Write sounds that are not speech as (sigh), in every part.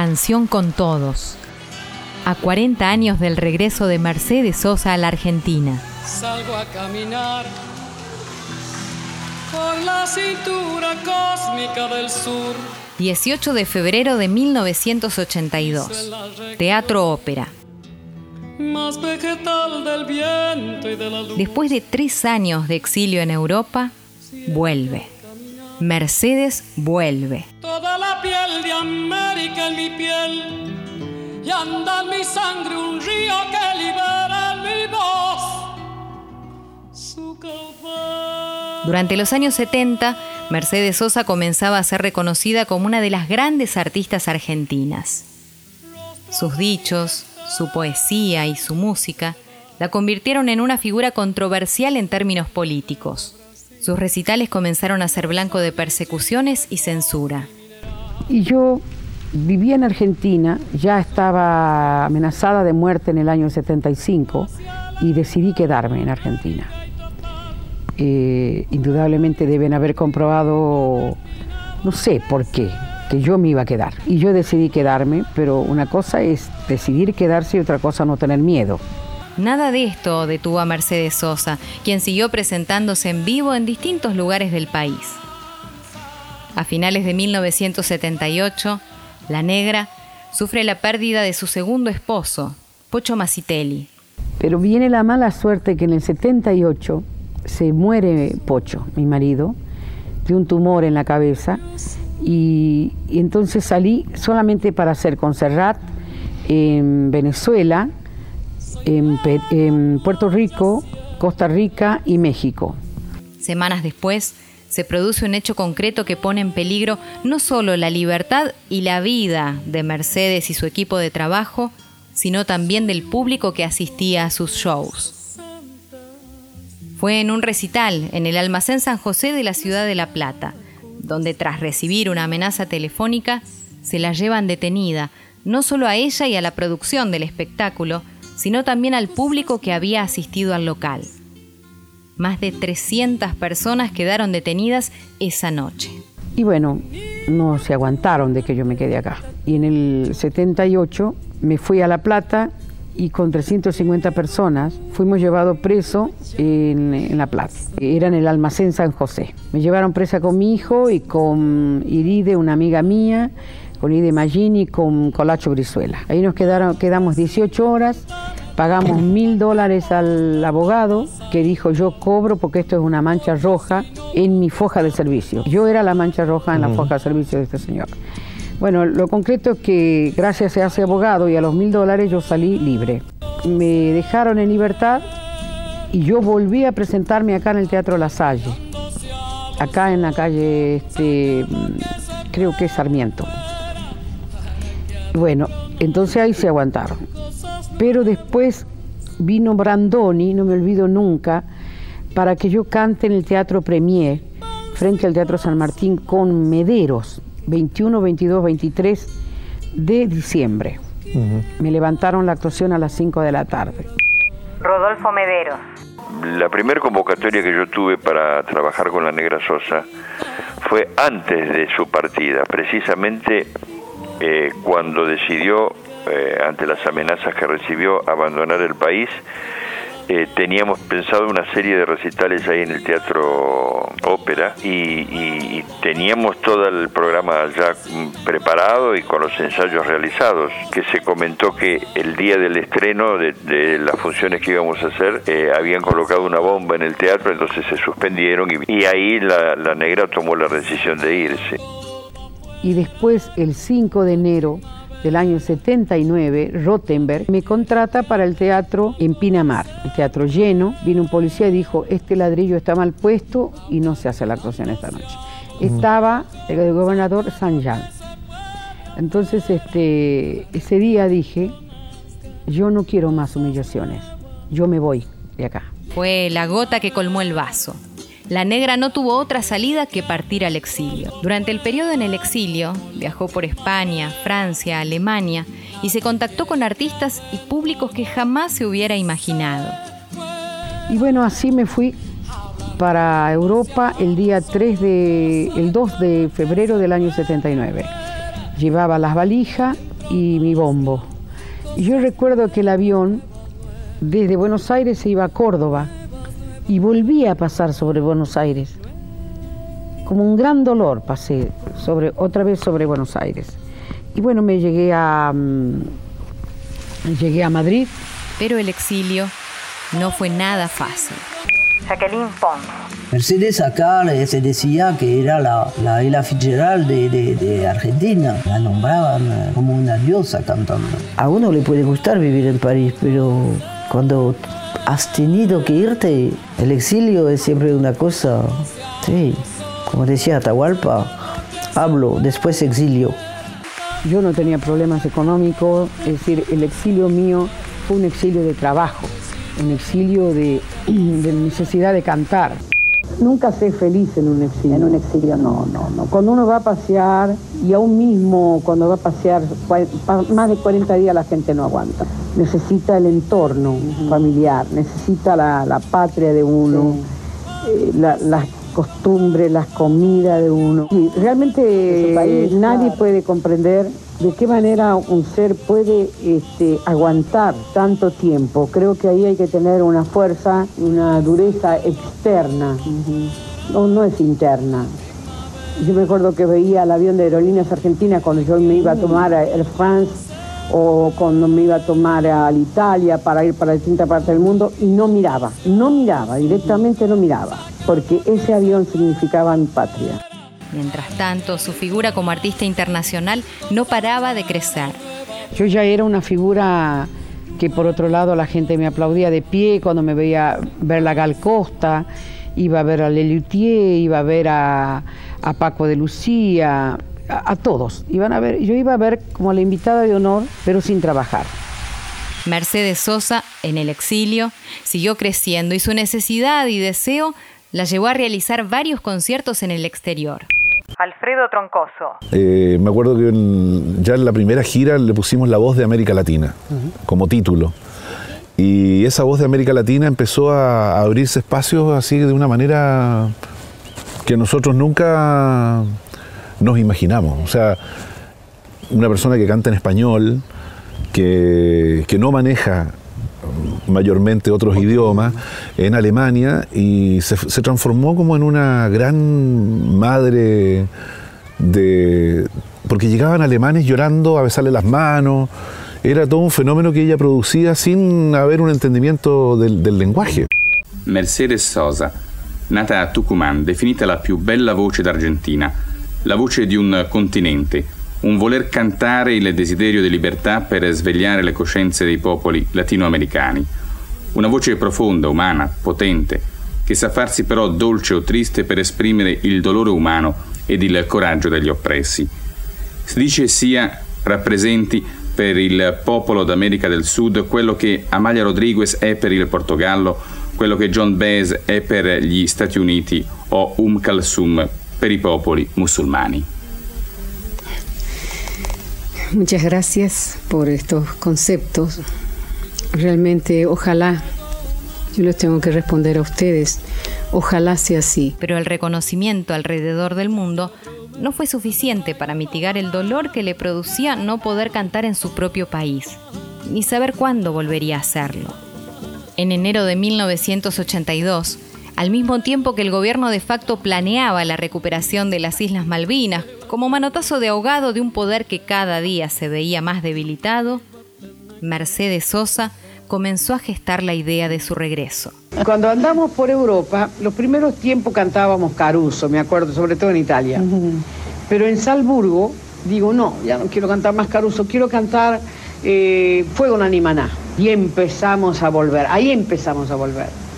Canción con Todos, a 40 años del regreso de Mercedes Sosa a la Argentina. Salgo a caminar por la cintura cósmica del sur. 18 de febrero de 1982. Teatro Ópera. Después de tres años de exilio en Europa, vuelve. Mercedes vuelve. Toda la piel de América en mi piel. Y anda en mi sangre un río que libera en mi voz. Su. Durante los años 70, Mercedes Sosa comenzaba a ser reconocida como una de las grandes artistas argentinas. Sus dichos, su poesía y su música la convirtieron en una figura controversial en términos políticos. Sus recitales comenzaron a ser blanco de persecuciones y censura. Y yo vivía en Argentina, ya estaba amenazada de muerte en el año 75 y decidí quedarme en Argentina. Eh, indudablemente deben haber comprobado, no sé por qué, que yo me iba a quedar. Y yo decidí quedarme, pero una cosa es decidir quedarse y otra cosa no tener miedo. Nada de esto detuvo a Mercedes Sosa, quien siguió presentándose en vivo en distintos lugares del país. A finales de 1978, la negra sufre la pérdida de su segundo esposo, Pocho Macitelli. Pero viene la mala suerte que en el 78 se muere Pocho, mi marido, de un tumor en la cabeza, y, entonces salí solamente para hacer Concerrat en Venezuela, en, Puerto Rico, Costa Rica y México. Semanas después, se produce un hecho concreto que pone en peligro no solo la libertad y la vida de Mercedes y su equipo de trabajo, sino también del público que asistía a sus shows. Fue en un recital en el almacén San José de la ciudad de La Plata, donde tras recibir una amenaza telefónica, se la llevan detenida, no solo a ella y a la producción del espectáculo, sino también al público que había asistido al local. Más de 300 personas quedaron detenidas esa noche. Y bueno, no se aguantaron de que yo me quede acá. Y en el 78 me fui a La Plata y con 350 personas fuimos llevados preso en, en La Plata. Era en el almacén San José. Me llevaron presa con mi hijo y con Iride, una amiga mía, con Iride Magini y con Colacho Brizuela. Ahí nos quedaron, quedamos 18 horas. Pagamos (clears throat) mil dólares al abogado que dijo yo cobro porque esto es una mancha roja en mi foja de servicio. Yo era la mancha roja en la foja de servicio de este señor. Bueno, lo concreto es que gracias a ese abogado y a los mil dólares yo salí libre. Me dejaron en libertad y yo volví a presentarme acá en el Teatro La Salle, acá en la calle, este, mm, creo que es Sarmiento. Bueno, entonces ahí se aguantaron. Pero después vino Brandoni, no me olvido nunca, para que yo cante en el Teatro Premier, frente al Teatro San Martín, con Mederos, 21, 22, 23 de diciembre. Me levantaron la actuación a las 5 de la tarde. Rodolfo Mederos. La primera convocatoria que yo tuve para trabajar con la Negra Sosa fue antes de su partida, precisamente eh, cuando decidió, eh, ante las amenazas que recibió, abandonar el país. Eh, teníamos pensado una serie de recitales ahí en el Teatro Ópera y, y- teníamos todo el programa ya preparado y con los ensayos realizados, que se comentó que el día del estreno de, de las funciones que íbamos a hacer eh, habían colocado una bomba en el teatro, entonces se suspendieron y, y ahí la, la negra tomó la decisión de irse. Y después, el 5 de enero del año 79, Rottenberg me contrata para el teatro en Pinamar, el teatro lleno. Vino un policía y dijo, este ladrillo está mal puesto y no se hace la actuación esta noche. Estaba el gobernador San Jean. Entonces, este, ese día dije, yo no quiero más humillaciones, yo me voy de acá. Fue la gota que colmó el vaso. La negra no tuvo otra salida que partir al exilio. Durante el periodo en el exilio, viajó por España, Francia, Alemania y se contactó con artistas y públicos que jamás se hubiera imaginado. Y bueno, así me fui para Europa el día 3 de, el 2 de febrero del año 79. Llevaba las valijas, y mi bombo. Y yo recuerdo que el avión desde Buenos Aires se iba a Córdoba y volvía a pasar sobre Buenos Aires. Como un gran dolor pasé sobre, otra vez sobre Buenos Aires. Y bueno, me llegué a, mm, llegué a Madrid. Pero el exilio no fue nada fácil. Jacqueline Pons. Mercedes acá se decía que era la, la Ella Fitzgerald de, de, de, Argentina. La nombraban eh, como una diosa cantando. A uno le puede gustar vivir en París, pero cuando has tenido que irte, el exilio es siempre una cosa, sí, como decía Atahualpa, hablo, después exilio. Yo no tenía problemas económicos, es decir, el exilio mío fue un exilio de trabajo, un exilio de, (clears throat) de necesidad de cantar. Nunca sé feliz en un exilio. En un exilio no, no, no. Cuando uno va a pasear, y aún mismo cuando va a pasear, más de 40 días la gente no aguanta. Necesita el entorno familiar, necesita la, la, patria de uno, eh, la, las costumbres, las comidas de uno. Y realmente país, nadie claro. puede comprender de qué manera un ser puede este, aguantar tanto tiempo. Creo que ahí hay que tener una fuerza, una dureza externa, uh -huh. no, no es interna. Yo me acuerdo que veía el avión de aerolíneas argentinas cuando yo me iba a tomar a Air France o cuando me iba a tomar a Italia para ir para distintas partes del mundo y no miraba, no miraba, directamente no miraba, porque ese avión significaba mi patria. Mientras tanto, su figura como artista internacional no paraba de crecer. Yo ya era una figura que por otro lado la gente me aplaudía de pie cuando me veía ver la Gal Costa, iba a ver a Lelutier, iba a ver a, a Paco de Lucía, a, a, todos. Iban a ver, yo iba a ver como la invitada de honor, pero sin trabajar. Mercedes Sosa, en el exilio, siguió creciendo y su necesidad y deseo la llevó a realizar varios conciertos en el exterior. Alfredo Troncoso. Eh, me acuerdo que en, ya en la primera gira le pusimos La Voz de América Latina uh -huh. como título. Y esa voz de América Latina empezó a, a, abrirse espacios así de una manera que nosotros nunca nos imaginamos. O sea, una persona que canta en español, que, que no maneja mayormente otros idiomas en Alemania y se, transformó como en una gran madre de porque llegaban alemanes llorando a besarle las manos. Era todo un fenómeno que ella producía sin haber un entendimiento del, del lenguaje. Mercedes Sosa nata a Tucumán definita la più bella voce d'Argentina la voce di un continente un voler cantare il desiderio di libertà per svegliare le coscienze dei popoli latinoamericani. Una voce profonda, umana, potente, che sa farsi però dolce o triste per esprimere il dolore umano ed il coraggio degli oppressi. Si dice sia rappresenti per il popolo d'America del Sud quello che Amalia Rodriguez è per il Portogallo, quello che John Baez è per gli Stati Uniti o Um Kalsum per i popoli musulmani. Muchas gracias por estos conceptos. Realmente, ojalá, yo les tengo que responder a ustedes, ojalá sea así. Pero el reconocimiento alrededor del mundo no fue suficiente para mitigar el dolor que le producía no poder cantar en su propio país, ni saber cuándo volvería a hacerlo. En enero de 1982, al mismo tiempo que el gobierno de facto planeaba la recuperación de las Islas Malvinas como manotazo de ahogado de un poder que cada día se veía más debilitado, Mercedes Sosa comenzó a gestar la idea de su regreso. Cuando andamos por Europa, los primeros tiempos cantábamos Caruso, me acuerdo, sobre todo en Italia. Uh -huh. Pero en Salzburgo, digo, no, ya no quiero cantar más Caruso, quiero cantar eh, Fuego en Animaná. Y empezamos a volver, ahí empezamos a volver.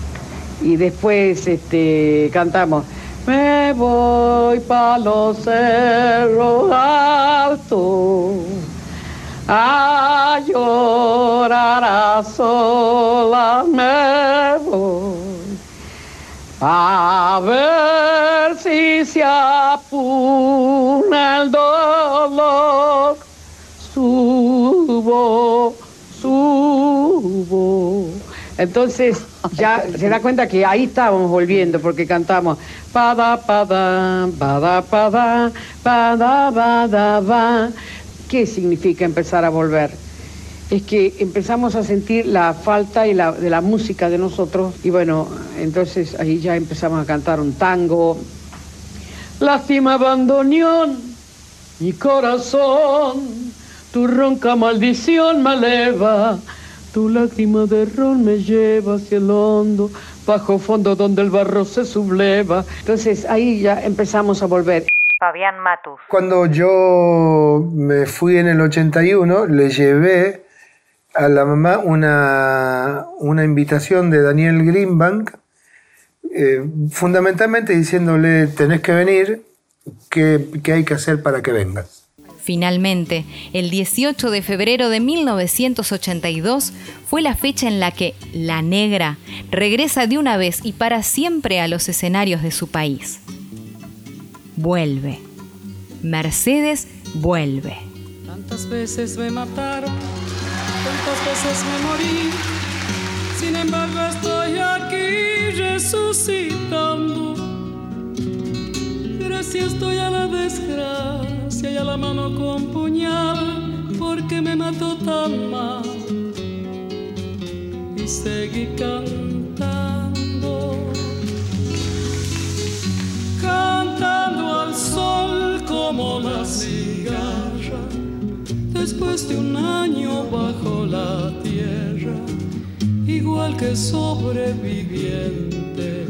Y después este, cantamos me voy pa' los cerros altos a llorar a sola me voy a ver si se apuna el dolor subo subo entonces ya se da cuenta que ahí estábamos volviendo porque cantamos pada pada pada pada pada pada ¿Qué significa empezar a volver? Es que empezamos a sentir la falta y la, de la música de nosotros y bueno, entonces ahí ya empezamos a cantar un tango. Lástima abandoneón, mi corazón, tu ronca maldición me eleva, tu lágrima de ron me lleva hacia el hondo, bajo fondo donde el barro se subleva. Entonces ahí ya empezamos a volver. Fabián Matus. Cuando yo me fui en el 81, le llevé a la mamá una, una invitación de Daniel Greenbank, eh, fundamentalmente diciéndole, tenés que venir, ¿qué, ¿qué hay que hacer para que vengas? Finalmente, el 18 de febrero de 1982 fue la fecha en la que La Negra regresa de una vez y para siempre a los escenarios de su país vuelve. Mercedes vuelve. Tantas veces me mataron, tantas veces me morí. Sin embargo estoy aquí resucitando. Gracias estoy a la desgracia y a la mano con puñal porque me mató tan mal. Y seguí cantando. Cantando al sol como la cigarra, después de un año bajo la tierra, igual que sobreviviente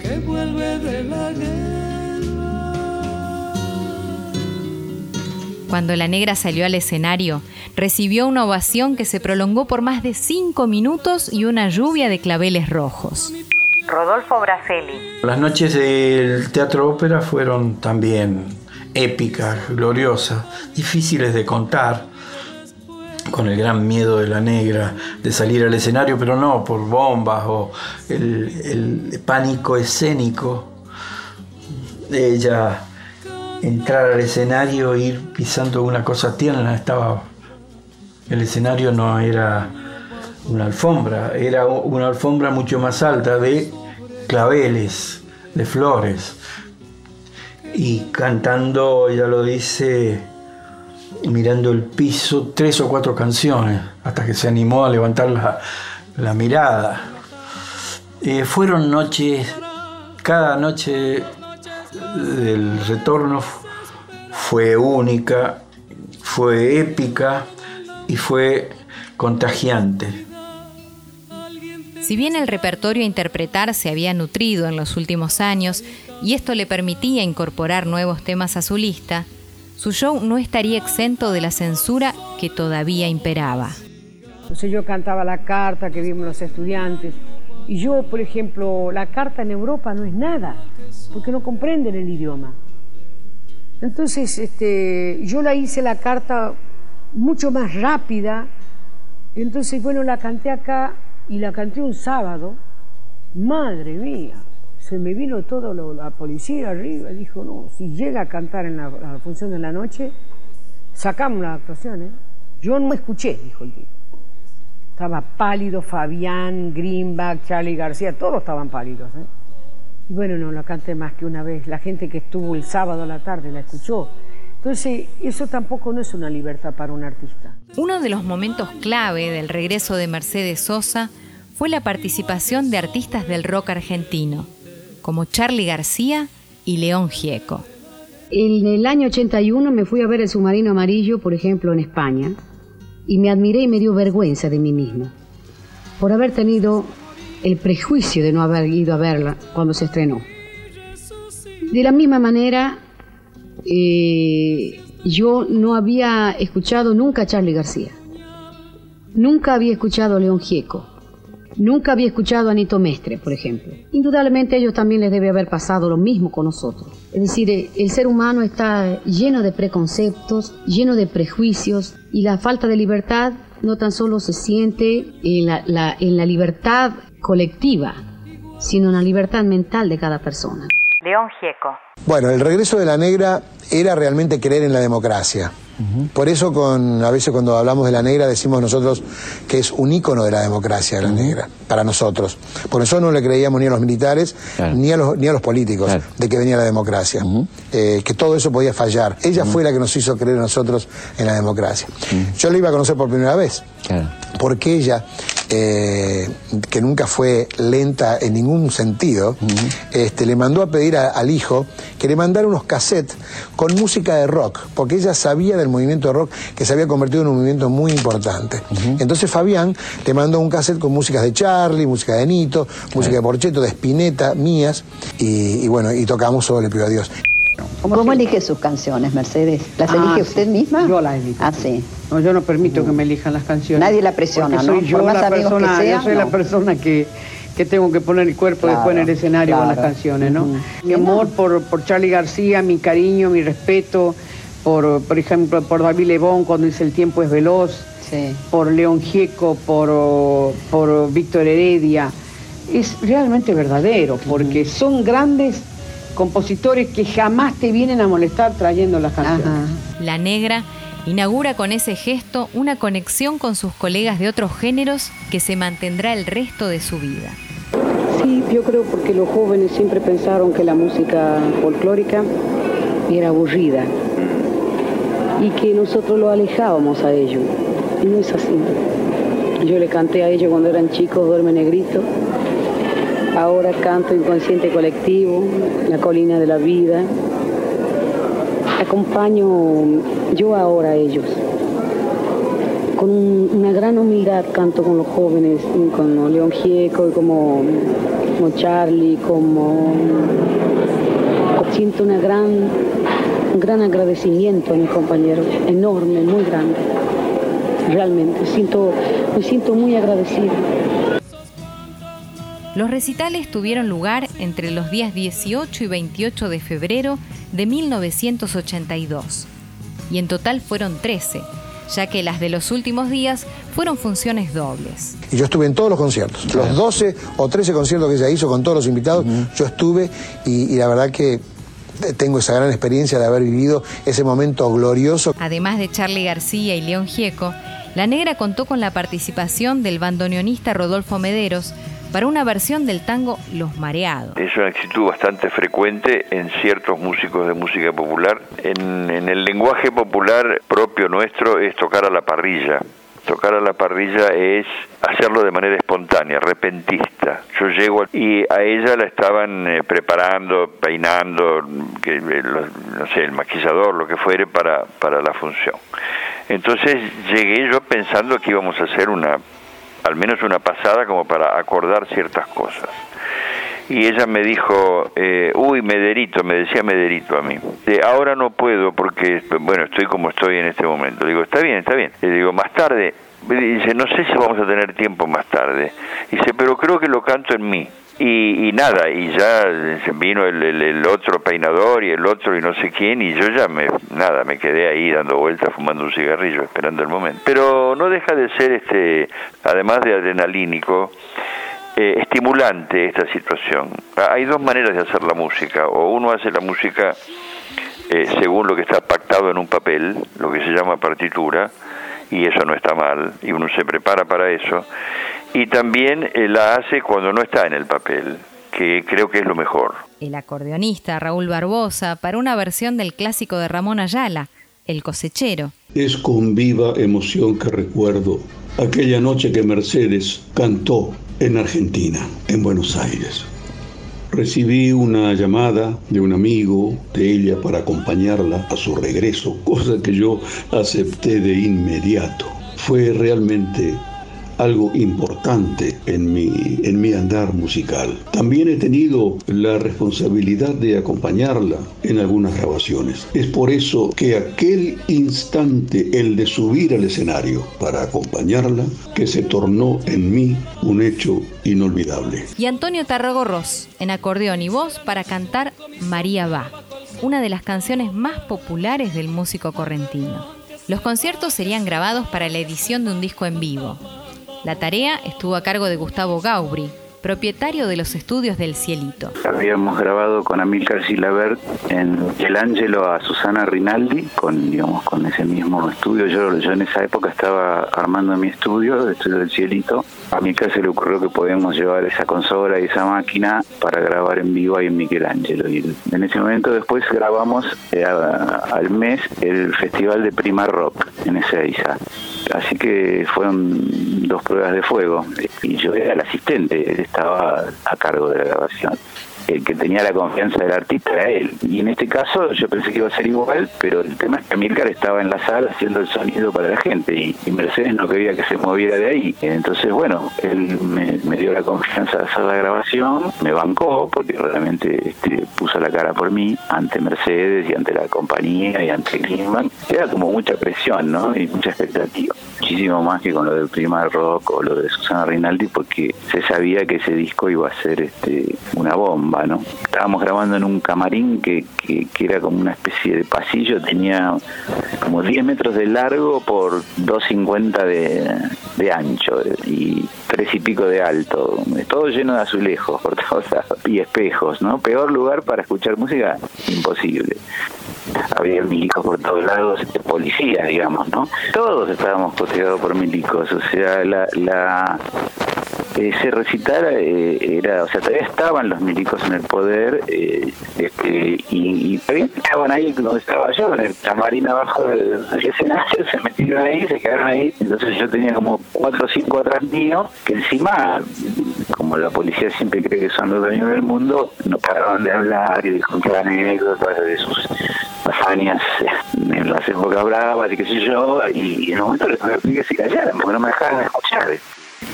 que vuelve de la guerra. Cuando la negra salió al escenario, recibió una ovación que se prolongó por más de cinco minutos y una lluvia de claveles rojos. Rodolfo Braselli. Las noches del teatro ópera fueron también épicas, gloriosas, difíciles de contar, con el gran miedo de la negra de salir al escenario, pero no por bombas o el, el pánico escénico de ella entrar al escenario, ir pisando una cosa tierna, estaba el escenario no era una alfombra, era una alfombra mucho más alta de claveles, de flores. Y cantando, ella lo dice, mirando el piso, tres o cuatro canciones, hasta que se animó a levantar la, la mirada. Eh, fueron noches, cada noche del retorno fue única, fue épica y fue contagiante. Si bien el repertorio a interpretar se había nutrido en los últimos años y esto le permitía incorporar nuevos temas a su lista, su show no estaría exento de la censura que todavía imperaba. Entonces yo cantaba la carta que vimos los estudiantes y yo, por ejemplo, la carta en Europa no es nada, porque no comprenden el idioma. Entonces este, yo la hice la carta mucho más rápida, entonces bueno, la canté acá y la canté un sábado, madre mía, se me vino todo la policía arriba, dijo, no, si llega a cantar en la, función de la noche, sacamos las actuaciones. Yo no escuché, dijo el tipo. Estaba pálido Fabián, Greenback, Charlie García, todos estaban pálidos. ¿eh? Y bueno, no la canté más que una vez. La gente que estuvo el sábado a la tarde la escuchó. Entonces, eso tampoco no es una libertad para un artista. Uno de los momentos clave del regreso de Mercedes Sosa fue la participación de artistas del rock argentino, como Charlie García y León Gieco. En el año 81 me fui a ver el submarino amarillo, por ejemplo, en España, y me admiré y me dio vergüenza de mí mismo, por haber tenido el prejuicio de no haber ido a verla cuando se estrenó. De la misma manera, eh, yo no había escuchado nunca a Charlie García. Nunca había escuchado a León Gieco. Nunca había escuchado a Nito Mestre, por ejemplo. Indudablemente a ellos también les debe haber pasado lo mismo con nosotros. Es decir, eh, el ser humano está lleno de preconceptos, lleno de prejuicios y la falta de libertad no tan solo se siente en la, en la libertad colectiva, sino en la libertad mental de cada persona. León Gieco. Bueno, el regreso de la negra era realmente creer en la democracia. Por eso con, a veces cuando hablamos de la negra decimos nosotros que es un ícono de la democracia la negra, para nosotros. Por eso no le creíamos ni a los militares ni, a los, ni a los políticos de que venía la democracia, eh, que todo eso podía fallar. Ella fue la que nos hizo creer a nosotros en la democracia. Yo la iba a conocer por primera vez, porque ella eh, que nunca fue lenta en ningún sentido, este, le mandó a pedir al hijo que le mandara unos cassettes con música de rock, porque ella sabía del movimiento de rock que se había convertido en un movimiento muy importante. Entonces Fabián le mandó un cassette con músicas de Charlie, música de Nito, música de Porcheto, de Spinetta, mías, y, bueno, y tocamos solo Le pido a Dios. ¿Cómo, elige sus canciones, Mercedes? ¿Las Ah, elige sí. usted misma? Yo las elijo. Ah, sí. No, yo no permito que me elijan las canciones. Nadie la presiona, Porque ¿no? Soy yo Por más la amigos que persona, sea, yo soy no. la persona que, que tengo que poner el cuerpo Claro, después en el escenario con las canciones, ¿no? Mi amor por, por Charlie García, mi cariño, mi respeto, por, por ejemplo, por David Lebón cuando dice El tiempo es veloz, por León Gieco, por, por Víctor Heredia. Es realmente verdadero, porque son grandes compositores que jamás te vienen a molestar trayendo las canciones. La negra inaugura con ese gesto una conexión con sus colegas de otros géneros que se mantendrá el resto de su vida. Sí, yo creo porque los jóvenes siempre pensaron que la música folclórica era aburrida y que nosotros lo alejábamos a ellos. Y no es así. Yo le canté a ellos cuando eran chicos, Duerme Negrito. Ahora canto Inconsciente Colectivo, La Colina de la Vida. Acompaño yo ahora a ellos. Con un- una gran humildad canto con los jóvenes, como León Gieco, como, como Charlie, como... Siento una gran, gran agradecimiento a mis compañeros, enorme, muy grande. Realmente, siento, me siento muy agradecida. Los recitales tuvieron lugar entre los días 18 y 28 de febrero de 1982 y en total fueron 13, ya que las de los últimos días fueron funciones dobles. Y yo estuve en todos los conciertos. Los 12 o 13 conciertos que ella hizo con todos los invitados, yo estuve y, y la verdad que tengo esa gran experiencia de haber vivido ese momento glorioso. Además de Charlie García y León Gieco, La Negra contó con la participación del bandoneonista Rodolfo Mederos para una versión del tango Los Mareados. Es una actitud bastante frecuente en ciertos músicos de música popular. En, en el lenguaje popular propio nuestro es tocar a la parrilla. Tocar a la parrilla es hacerlo de manera espontánea, repentista. Yo llego y a ella la estaban eh, preparando, peinando, que, eh, lo- no sé, el maquillador, lo que fuere para, para la función. Entonces llegué yo pensando que íbamos a hacer una, al menos una pasada como para acordar ciertas cosas. Y ella me dijo, eh, uy, Mederito, me decía Mederito a mí. Ahora no puedo porque, bueno, estoy como estoy en este momento. Le digo, está bien, está bien. Le digo, más tarde. Dice, no sé si vamos a tener tiempo más tarde. Dice, pero creo que lo canto en mí. Y, y nada, y ya vino el, el- el otro peinador y el otro y no sé quién, y yo ya me, nada, me quedé ahí dando vueltas, fumando un cigarrillo, esperando el momento. Pero no deja de ser, este además de adrenalínico, eh, estimulante esta situación. Ah, Hay dos maneras de hacer la música, o uno hace la música eh, según lo que está pactado en un papel, lo que se llama partitura, y eso no está mal, y uno se prepara para eso, y también eh, la hace cuando no está en el papel, que creo que es lo mejor. El acordeonista Raúl Barbosa para una versión del clásico de Ramón Ayala, El cosechero. Es con viva emoción que recuerdo aquella noche que Mercedes cantó en Argentina, en Buenos Aires. Recibí una llamada de un amigo de ella para acompañarla a su regreso, cosa que yo acepté de inmediato. Fue realmente algo importante en mi, en mi andar musical. También he tenido la responsabilidad de acompañarla en algunas grabaciones. Es por eso que aquel instante, el de subir al escenario para acompañarla, que se tornó en mí un hecho inolvidable. Y Antonio Tarragorros en acordeón y voz para cantar María va, una de las canciones más populares del músico correntino. Los conciertos serían grabados para la edición de un disco en vivo. La tarea estuvo a cargo de Gustavo Gaubri, propietario de los estudios del Cielito. Habíamos grabado con Amílcar Gilabert en El Ángelo a Susana Rinaldi, con, digamos, con ese mismo estudio. Yo, yo en esa época estaba armando mi estudio, el estudio del Cielito. A Amílcar se le ocurrió que podíamos llevar esa consola y esa máquina para grabar en vivo ahí en Michelangelo. Y en ese momento después grabamos eh, al mes el Festival de Prima Rock en Ezeiza. Así que fueron dos pruebas de fuego. Y yo era el asistente, estaba a cargo de la grabación el que tenía la confianza del artista era él. Y en este caso yo pensé que iba a ser igual, pero el tema es que Amílcar estaba en la sala haciendo el sonido para la gente y, Mercedes no quería que se moviera de ahí. Entonces, bueno, él me, dio la confianza de hacer la grabación, me bancó porque realmente este, puso la cara por mí ante Mercedes y ante la compañía y ante Greenman. Era como mucha presión, ¿no? Y mucha expectativa. Muchísimo más que con lo del Prima Rock o lo de Susana Rinaldi porque se sabía que ese disco iba a ser este, una bomba Estábamos grabando en un camarín que, que, era como una especie de pasillo, tenía como 10 metros de largo por 2,50 de, de ancho y tres y pico de alto, todo lleno de azulejos por todos y espejos, ¿no? Peor lugar para escuchar música, imposible había milicos por todos lados, policía, digamos, ¿no? Todos estábamos protegidos por milicos, o sea, la, la ese recital eh, era, o sea, todavía estaban los milicos en el poder eh, este, y, todavía estaban ahí donde estaba yo, en el camarín abajo del, escenario, se metieron ahí, se quedaron ahí, entonces yo tenía como cuatro o cinco atrás mío, que encima, como la policía siempre cree que son los dueños del mundo, no pararon de hablar y de contar anécdotas de sus hazañas en las épocas bravas y qué sé yo, y, en un momento les pedí que se callaran porque no me dejaban escuchar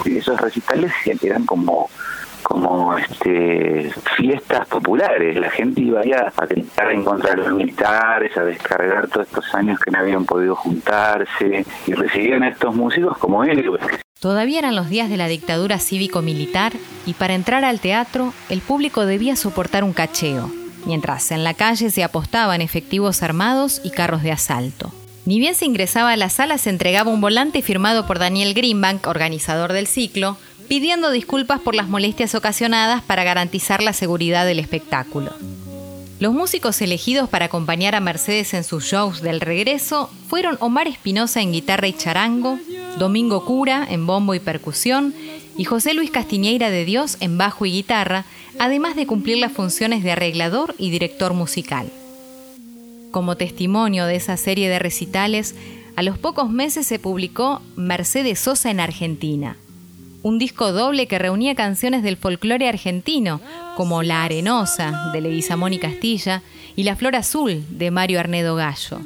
esos recitales eran como como este fiestas populares, la gente iba allá a tentar en contra de los militares, a descargar todos estos años que no habían podido juntarse y recibían a estos músicos como héroes. Todavía eran los días de la dictadura cívico-militar y para entrar al teatro el público debía soportar un cacheo, mientras en la calle se apostaban efectivos armados y carros de asalto. Ni bien se ingresaba a la sala, se entregaba un volante firmado por Daniel Greenbank, organizador del ciclo, pidiendo disculpas por las molestias ocasionadas para garantizar la seguridad del espectáculo. Los músicos elegidos para acompañar a Mercedes en sus shows del regreso fueron Omar Espinosa en guitarra y charango, Domingo Cura en bombo y percusión y José Luis Castiñeira de Dios en bajo y guitarra, además de cumplir las funciones de arreglador y director musical. Como testimonio de esa serie de recitales, a los pocos meses se publicó Mercedes Sosa en Argentina, un disco doble que reunía canciones del folclore argentino, como La Arenosa, de Leguizamón y Castilla, y La Flor Azul, de Mario Arnedo Gallo.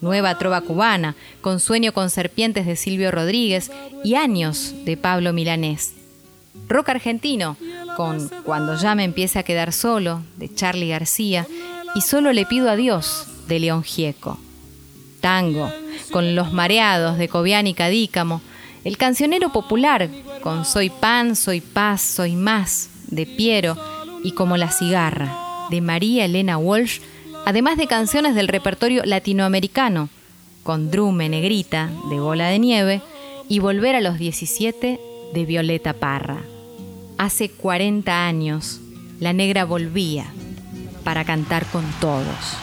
Nueva Trova Cubana, con Sueño con Serpientes de Silvio Rodríguez y Años de Pablo Milanés. Rock argentino, con Cuando ya me empiece a quedar solo, de Charlie García, y solo le pido a Dios de León Gieco. Tango, con Los Mareados de Cobian y Cadícamo. El cancionero popular, con Soy Pan, Soy Paz, Soy Más de Piero y Como la Cigarra de María Elena Walsh, además de canciones del repertorio latinoamericano, con Drume Negrita de Bola de Nieve y Volver a los 17 de Violeta Parra. Hace 40 años, la negra volvía para cantar con todos.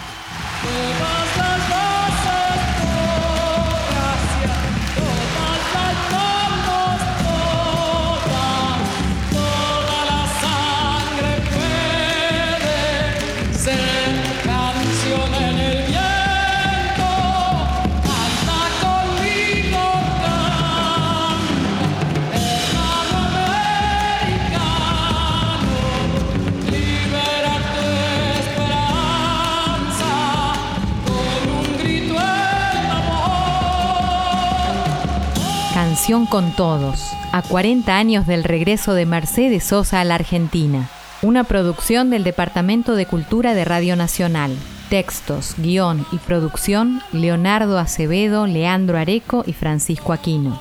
Con Todos, a 40 años del regreso de Mercedes Sosa a la Argentina. Una producción del Departamento de Cultura de Radio Nacional. Textos, guion y producción, Leonardo Acevedo, Leandro Areco y Francisco Aquino.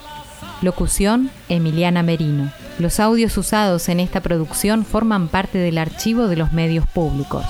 Locución, Emiliana Merino. Los audios usados en esta producción forman parte del archivo de los medios públicos.